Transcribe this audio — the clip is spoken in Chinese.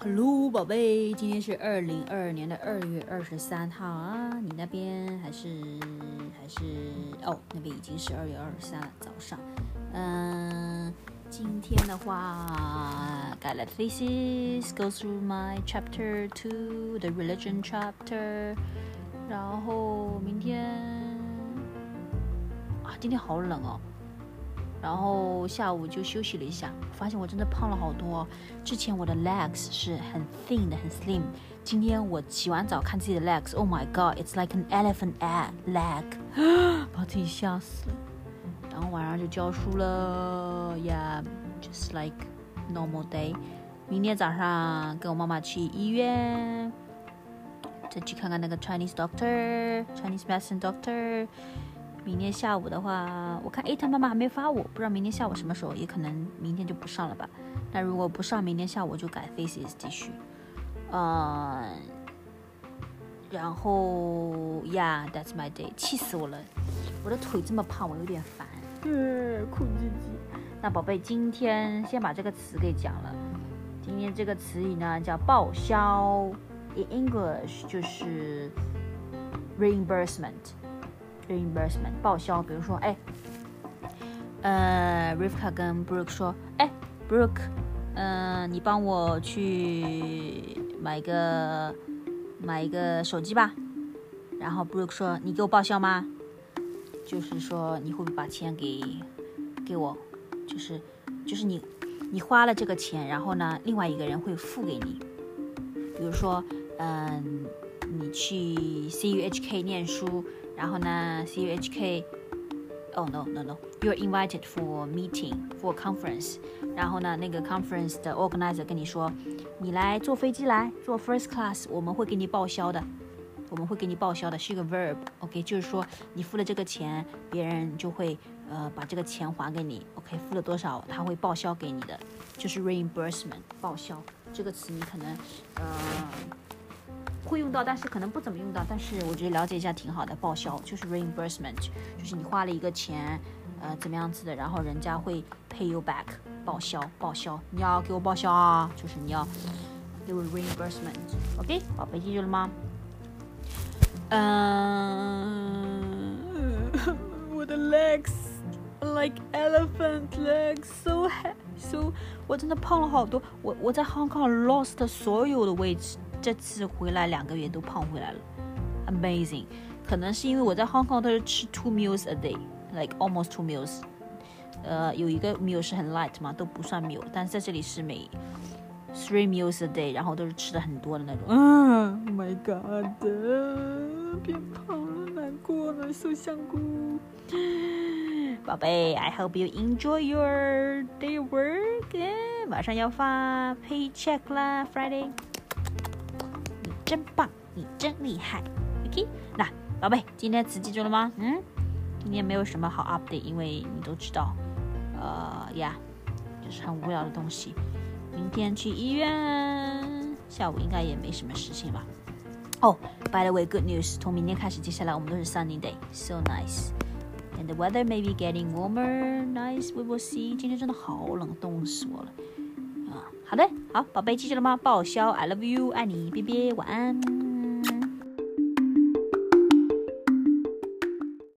Hello，宝贝，今天是二零二二年的二月二十三号啊，你那边还是还是哦，那边已经是二月二十三了，早上。嗯，今天的话，got let faces go through my chapter two, the religion chapter。然后明天啊，今天好冷哦。然后下午就休息了一下，发现我真的胖了好多。之前我的 legs 是很 thin 的，很 slim。今天我洗完澡看自己的 legs，Oh my god，it's like an elephant leg，把自己吓死了。然后晚上就教书了，Yeah，just like normal day。明天早上跟我妈妈去医院，再去看看那个 Chinese doctor，Chinese medicine doctor。明天下午的话，我看 A 他妈妈还没发我，不知道明天下午什么时候，也可能明天就不上了吧。那如果不上，明天下午就改 Faces 继续。嗯，然后呀，That's my day，气死我了！我的腿这么胖，我有点烦。嗯，哭唧唧。那宝贝，今天先把这个词给讲了。今天这个词语呢叫报销，in English 就是 reimbursement。Reimbursement 报销，比如说，哎，呃，Rivka 跟 Brooke 说，哎，Brooke，嗯，你帮我去买一个买一个手机吧。然后 Brooke 说，你给我报销吗？就是说，你会不会把钱给给我？就是就是你你花了这个钱，然后呢，另外一个人会付给你。比如说，嗯，你去 CUHK 念书。然后呢，CUHK，Oh no no no，You are invited for meeting for conference。然后呢，那个 conference 的 organizer 跟你说，你来坐飞机来，坐 first class，我们会给你报销的，我们会给你报销的，是一个 verb，OK，就是说你付了这个钱，别人就会呃把这个钱还给你，OK，付了多少他会报销给你的，就是 reimbursement，报销这个词你可能呃。会用到，但是可能不怎么用到。但是我觉得了解一下挺好的。报销就是 reimbursement，就是你花了一个钱，呃，怎么样子的，然后人家会 pay you back，报销，报销，你要给我报销啊，就是你要给我 reimbursement。OK，宝贝记住了吗？嗯，我的 legs like elephant legs，so so，我真的胖了好多。我我在 Hong Kong lost 所有的位置。这次回来两个月都胖回来了，amazing。可能是因为我在 Hong Kong 都是吃 two meals a day，like almost two meals。呃，有一个 meal 是很 light 嘛，都不算 meal。但是在这里是每 three meals a day，然后都是吃的很多的那种。嗯，Oh my god，变胖了，难过了，瘦香菇。宝贝，I hope you enjoy your day work。马上要发 paycheck 啦，Friday。真棒，你真厉害，OK。那宝贝，今天词记住了吗？嗯，今天没有什么好 update，因为你都知道，呃呀，就是很无聊的东西。明天去医院，下午应该也没什么事情吧。哦，By the way，good news，从明天开始，接下来我们都是 sunny day，so nice，and the weather may be getting warmer，nice，we will see。今天真的好冷，冻死我了。好的，好，宝贝，记住了吗？报销，I love you，爱你，别别，晚安。